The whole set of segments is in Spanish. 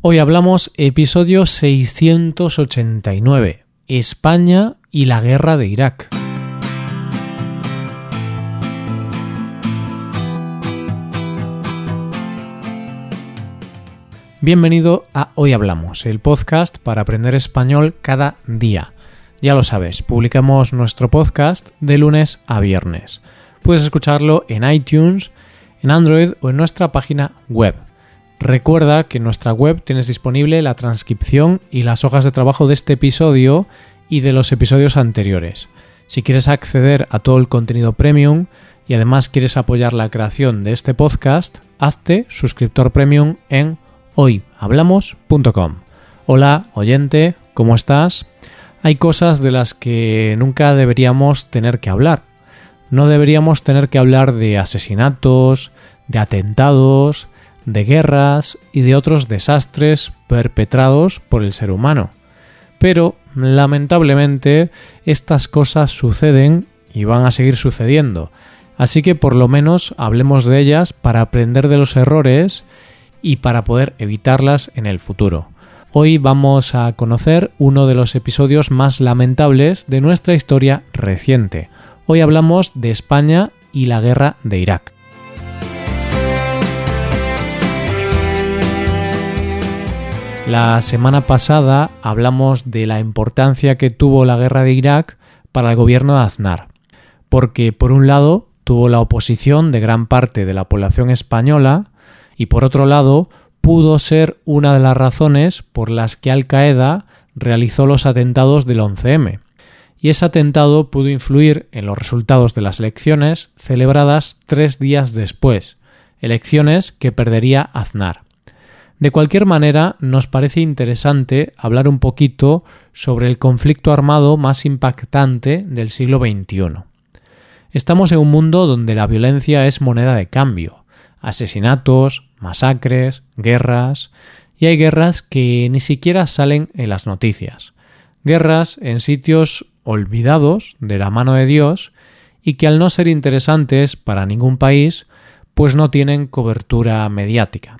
Hoy hablamos episodio 689, España y la guerra de Irak. Bienvenido a Hoy Hablamos, el podcast para aprender español cada día. Ya lo sabes, publicamos nuestro podcast de lunes a viernes. Puedes escucharlo en iTunes, en Android o en nuestra página web. Recuerda que en nuestra web tienes disponible la transcripción y las hojas de trabajo de este episodio y de los episodios anteriores. Si quieres acceder a todo el contenido premium y además quieres apoyar la creación de este podcast, hazte suscriptor premium en hoyhablamos.com. Hola, oyente, ¿cómo estás? Hay cosas de las que nunca deberíamos tener que hablar. No deberíamos tener que hablar de asesinatos, de atentados, de guerras y de otros desastres perpetrados por el ser humano. Pero, lamentablemente, estas cosas suceden y van a seguir sucediendo. Así que por lo menos hablemos de ellas para aprender de los errores y para poder evitarlas en el futuro. Hoy vamos a conocer uno de los episodios más lamentables de nuestra historia reciente. Hoy hablamos de España y la guerra de Irak. La semana pasada hablamos de la importancia que tuvo la guerra de Irak para el gobierno de Aznar, porque por un lado tuvo la oposición de gran parte de la población española, y por otro lado pudo ser una de las razones por las que Al Qaeda realizó los atentados del 11M. Y ese atentado pudo influir en los resultados de las elecciones celebradas tres días después, elecciones que perdería Aznar. De cualquier manera, nos parece interesante hablar un poquito sobre el conflicto armado más impactante del siglo XXI. Estamos en un mundo donde la violencia es moneda de cambio, asesinatos, masacres, guerras, y hay guerras que ni siquiera salen en las noticias. Guerras en sitios olvidados de la mano de Dios y que al no ser interesantes para ningún país, pues no tienen cobertura mediática.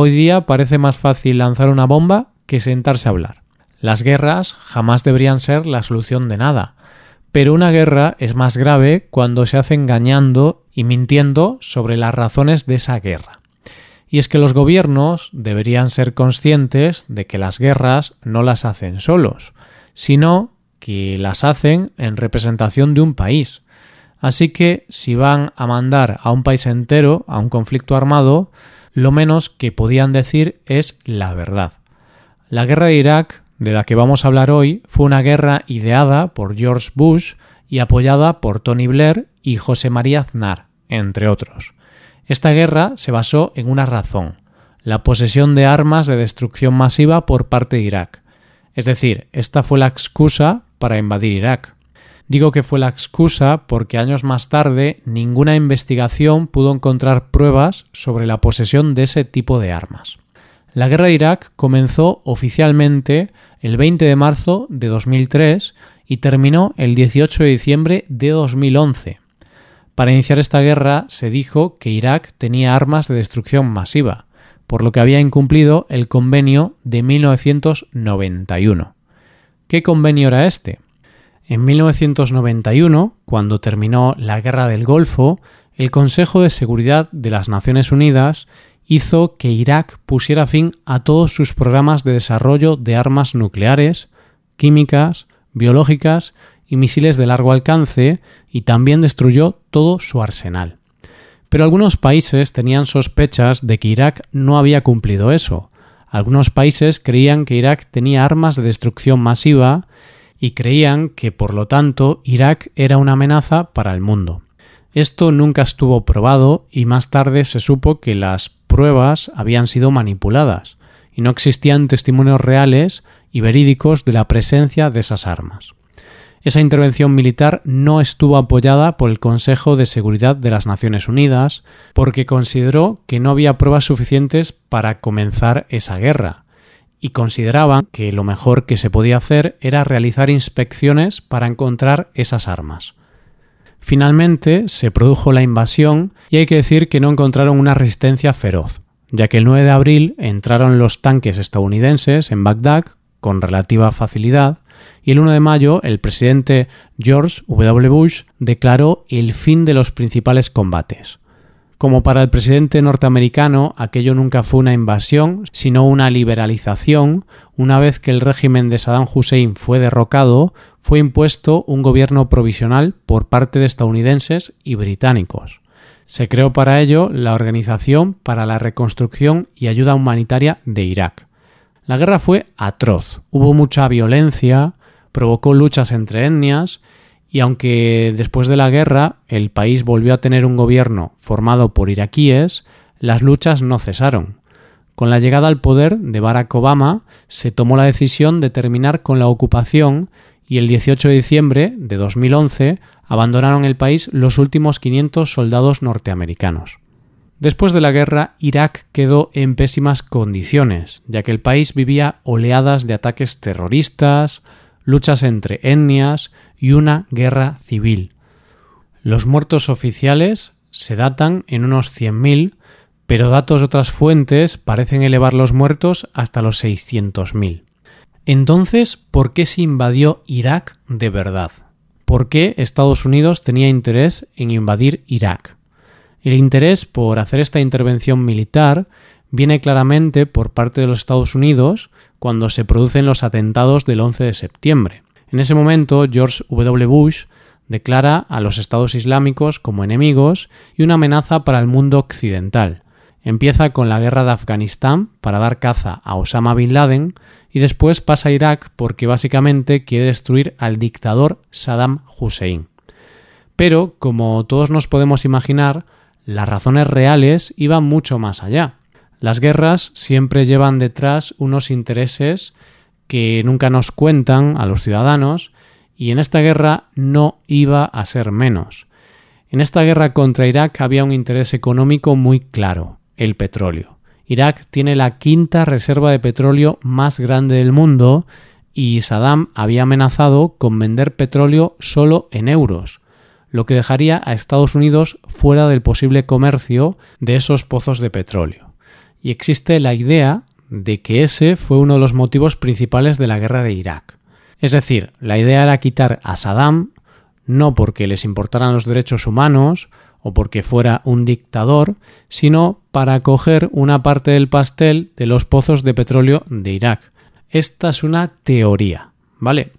Hoy día parece más fácil lanzar una bomba que sentarse a hablar. Las guerras jamás deberían ser la solución de nada, pero una guerra es más grave cuando se hace engañando y mintiendo sobre las razones de esa guerra. Y es que los gobiernos deberían ser conscientes de que las guerras no las hacen solos, sino que las hacen en representación de un país. Así que si van a mandar a un país entero a un conflicto armado, lo menos que podían decir es la verdad. La guerra de Irak de la que vamos a hablar hoy fue una guerra ideada por George Bush y apoyada por Tony Blair y José María Aznar, entre otros. Esta guerra se basó en una razón, la posesión de armas de destrucción masiva por parte de Irak. Es decir, esta fue la excusa para invadir Irak. Digo que fue la excusa porque años más tarde ninguna investigación pudo encontrar pruebas sobre la posesión de ese tipo de armas. La guerra de Irak comenzó oficialmente el 20 de marzo de 2003 y terminó el 18 de diciembre de 2011. Para iniciar esta guerra se dijo que Irak tenía armas de destrucción masiva, por lo que había incumplido el convenio de 1991. ¿Qué convenio era este? En 1991, cuando terminó la Guerra del Golfo, el Consejo de Seguridad de las Naciones Unidas hizo que Irak pusiera fin a todos sus programas de desarrollo de armas nucleares, químicas, biológicas y misiles de largo alcance y también destruyó todo su arsenal. Pero algunos países tenían sospechas de que Irak no había cumplido eso. Algunos países creían que Irak tenía armas de destrucción masiva y creían que por lo tanto Irak era una amenaza para el mundo. Esto nunca estuvo probado y más tarde se supo que las pruebas habían sido manipuladas y no existían testimonios reales y verídicos de la presencia de esas armas. Esa intervención militar no estuvo apoyada por el Consejo de Seguridad de las Naciones Unidas porque consideró que no había pruebas suficientes para comenzar esa guerra y consideraban que lo mejor que se podía hacer era realizar inspecciones para encontrar esas armas. Finalmente se produjo la invasión y hay que decir que no encontraron una resistencia feroz. ya que el 9 de abril entraron los tanques estadounidenses en Bagdad con relativa facilidad y el 1 de mayo el presidente George W. Bush declaró el fin de los principales combates. Como para el presidente norteamericano aquello nunca fue una invasión, sino una liberalización, una vez que el régimen de Saddam Hussein fue derrocado, fue impuesto un gobierno provisional por parte de estadounidenses y británicos. Se creó para ello la Organización para la Reconstrucción y Ayuda Humanitaria de Irak. La guerra fue atroz, hubo mucha violencia, provocó luchas entre etnias y aunque después de la guerra el país volvió a tener un gobierno formado por iraquíes, las luchas no cesaron. Con la llegada al poder de Barack Obama se tomó la decisión de terminar con la ocupación y el 18 de diciembre de 2011 abandonaron el país los últimos 500 soldados norteamericanos. Después de la guerra, Irak quedó en pésimas condiciones, ya que el país vivía oleadas de ataques terroristas, luchas entre etnias y una guerra civil. Los muertos oficiales se datan en unos 100.000, pero datos de otras fuentes parecen elevar los muertos hasta los 600.000. Entonces, ¿por qué se invadió Irak de verdad? ¿Por qué Estados Unidos tenía interés en invadir Irak? El interés por hacer esta intervención militar viene claramente por parte de los Estados Unidos cuando se producen los atentados del 11 de septiembre. En ese momento, George W. Bush declara a los estados islámicos como enemigos y una amenaza para el mundo occidental. Empieza con la guerra de Afganistán para dar caza a Osama bin Laden y después pasa a Irak porque básicamente quiere destruir al dictador Saddam Hussein. Pero, como todos nos podemos imaginar, las razones reales iban mucho más allá. Las guerras siempre llevan detrás unos intereses que nunca nos cuentan a los ciudadanos y en esta guerra no iba a ser menos. En esta guerra contra Irak había un interés económico muy claro, el petróleo. Irak tiene la quinta reserva de petróleo más grande del mundo y Saddam había amenazado con vender petróleo solo en euros, lo que dejaría a Estados Unidos fuera del posible comercio de esos pozos de petróleo y existe la idea de que ese fue uno de los motivos principales de la guerra de Irak. Es decir, la idea era quitar a Saddam no porque les importaran los derechos humanos o porque fuera un dictador, sino para coger una parte del pastel de los pozos de petróleo de Irak. Esta es una teoría, ¿vale?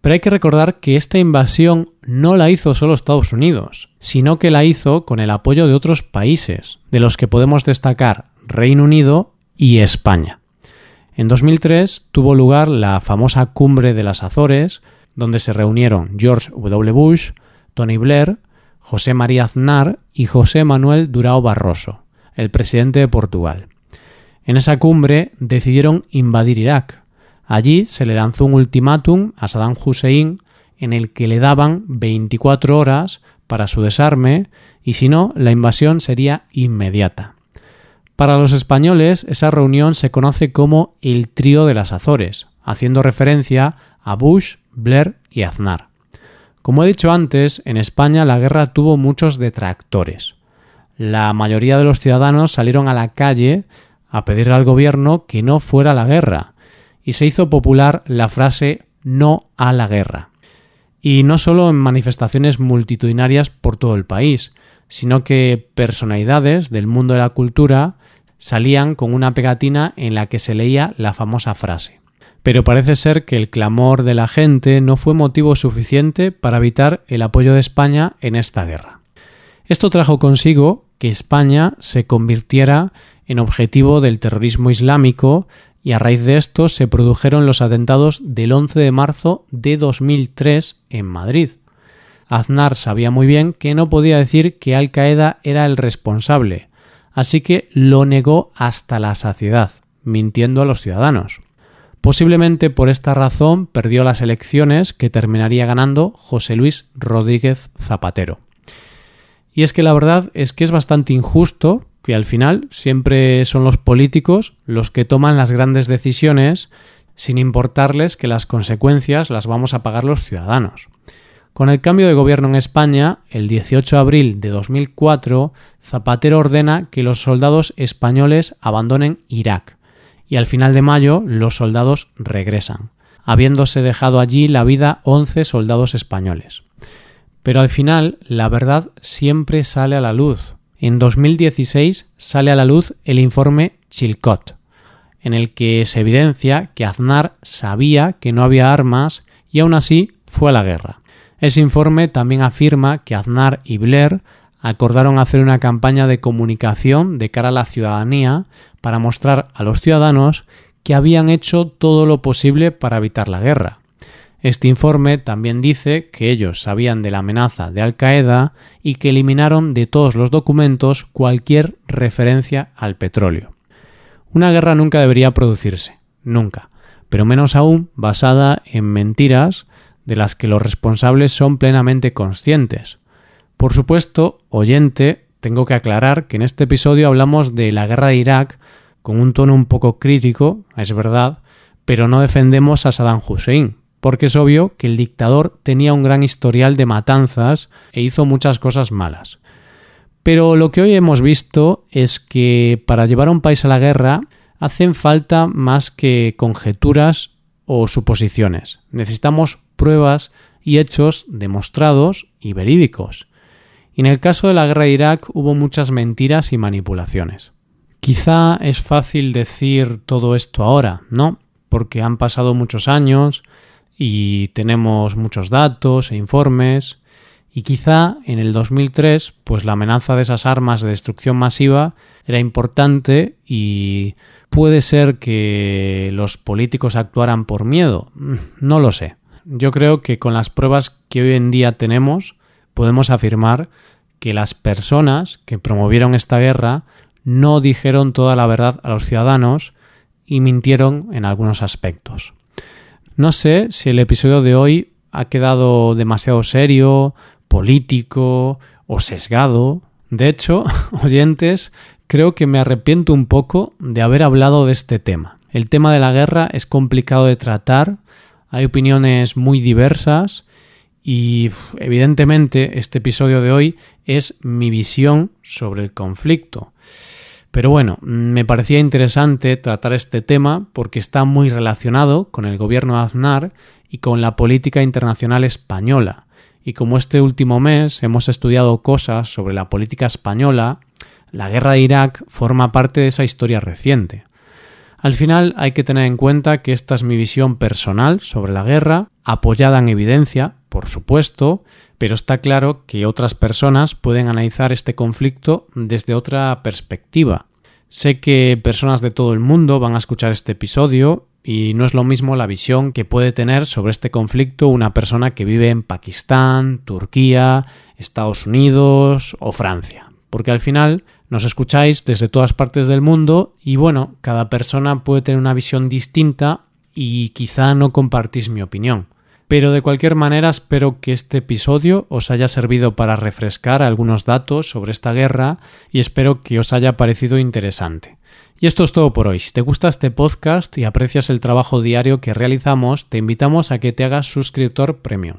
Pero hay que recordar que esta invasión no la hizo solo Estados Unidos, sino que la hizo con el apoyo de otros países, de los que podemos destacar Reino Unido y España. En 2003 tuvo lugar la famosa Cumbre de las Azores, donde se reunieron George W. Bush, Tony Blair, José María Aznar y José Manuel Durao Barroso, el presidente de Portugal. En esa cumbre decidieron invadir Irak. Allí se le lanzó un ultimátum a Saddam Hussein en el que le daban 24 horas para su desarme y si no, la invasión sería inmediata. Para los españoles, esa reunión se conoce como el Trío de las Azores, haciendo referencia a Bush, Blair y Aznar. Como he dicho antes, en España la guerra tuvo muchos detractores. La mayoría de los ciudadanos salieron a la calle a pedir al gobierno que no fuera la guerra, y se hizo popular la frase no a la guerra. Y no solo en manifestaciones multitudinarias por todo el país, sino que personalidades del mundo de la cultura salían con una pegatina en la que se leía la famosa frase. Pero parece ser que el clamor de la gente no fue motivo suficiente para evitar el apoyo de España en esta guerra. Esto trajo consigo que España se convirtiera en objetivo del terrorismo islámico y a raíz de esto se produjeron los atentados del 11 de marzo de 2003 en Madrid. Aznar sabía muy bien que no podía decir que Al Qaeda era el responsable, así que lo negó hasta la saciedad, mintiendo a los ciudadanos. Posiblemente por esta razón perdió las elecciones que terminaría ganando José Luis Rodríguez Zapatero. Y es que la verdad es que es bastante injusto que al final siempre son los políticos los que toman las grandes decisiones sin importarles que las consecuencias las vamos a pagar los ciudadanos. Con el cambio de gobierno en España, el 18 de abril de 2004, Zapatero ordena que los soldados españoles abandonen Irak y al final de mayo los soldados regresan, habiéndose dejado allí la vida 11 soldados españoles. Pero al final la verdad siempre sale a la luz. En 2016 sale a la luz el informe Chilcot, en el que se evidencia que Aznar sabía que no había armas y aún así fue a la guerra. Ese informe también afirma que Aznar y Blair acordaron hacer una campaña de comunicación de cara a la ciudadanía para mostrar a los ciudadanos que habían hecho todo lo posible para evitar la guerra. Este informe también dice que ellos sabían de la amenaza de Al Qaeda y que eliminaron de todos los documentos cualquier referencia al petróleo. Una guerra nunca debería producirse, nunca, pero menos aún basada en mentiras de las que los responsables son plenamente conscientes. Por supuesto, oyente, tengo que aclarar que en este episodio hablamos de la guerra de Irak con un tono un poco crítico, es verdad, pero no defendemos a Saddam Hussein, porque es obvio que el dictador tenía un gran historial de matanzas e hizo muchas cosas malas. Pero lo que hoy hemos visto es que para llevar a un país a la guerra hacen falta más que conjeturas o suposiciones. Necesitamos pruebas y hechos demostrados y verídicos. Y en el caso de la guerra de Irak hubo muchas mentiras y manipulaciones. Quizá es fácil decir todo esto ahora, ¿no? Porque han pasado muchos años y tenemos muchos datos e informes y quizá en el 2003 pues la amenaza de esas armas de destrucción masiva era importante y puede ser que los políticos actuaran por miedo, no lo sé yo creo que con las pruebas que hoy en día tenemos podemos afirmar que las personas que promovieron esta guerra no dijeron toda la verdad a los ciudadanos y mintieron en algunos aspectos. No sé si el episodio de hoy ha quedado demasiado serio, político o sesgado. De hecho, oyentes, creo que me arrepiento un poco de haber hablado de este tema. El tema de la guerra es complicado de tratar hay opiniones muy diversas y evidentemente este episodio de hoy es mi visión sobre el conflicto. Pero bueno, me parecía interesante tratar este tema porque está muy relacionado con el gobierno de Aznar y con la política internacional española. Y como este último mes hemos estudiado cosas sobre la política española, la guerra de Irak forma parte de esa historia reciente. Al final hay que tener en cuenta que esta es mi visión personal sobre la guerra, apoyada en evidencia, por supuesto, pero está claro que otras personas pueden analizar este conflicto desde otra perspectiva. Sé que personas de todo el mundo van a escuchar este episodio y no es lo mismo la visión que puede tener sobre este conflicto una persona que vive en Pakistán, Turquía, Estados Unidos o Francia porque al final nos escucháis desde todas partes del mundo y bueno, cada persona puede tener una visión distinta y quizá no compartís mi opinión. Pero de cualquier manera espero que este episodio os haya servido para refrescar algunos datos sobre esta guerra y espero que os haya parecido interesante. Y esto es todo por hoy. Si te gusta este podcast y aprecias el trabajo diario que realizamos, te invitamos a que te hagas suscriptor premium.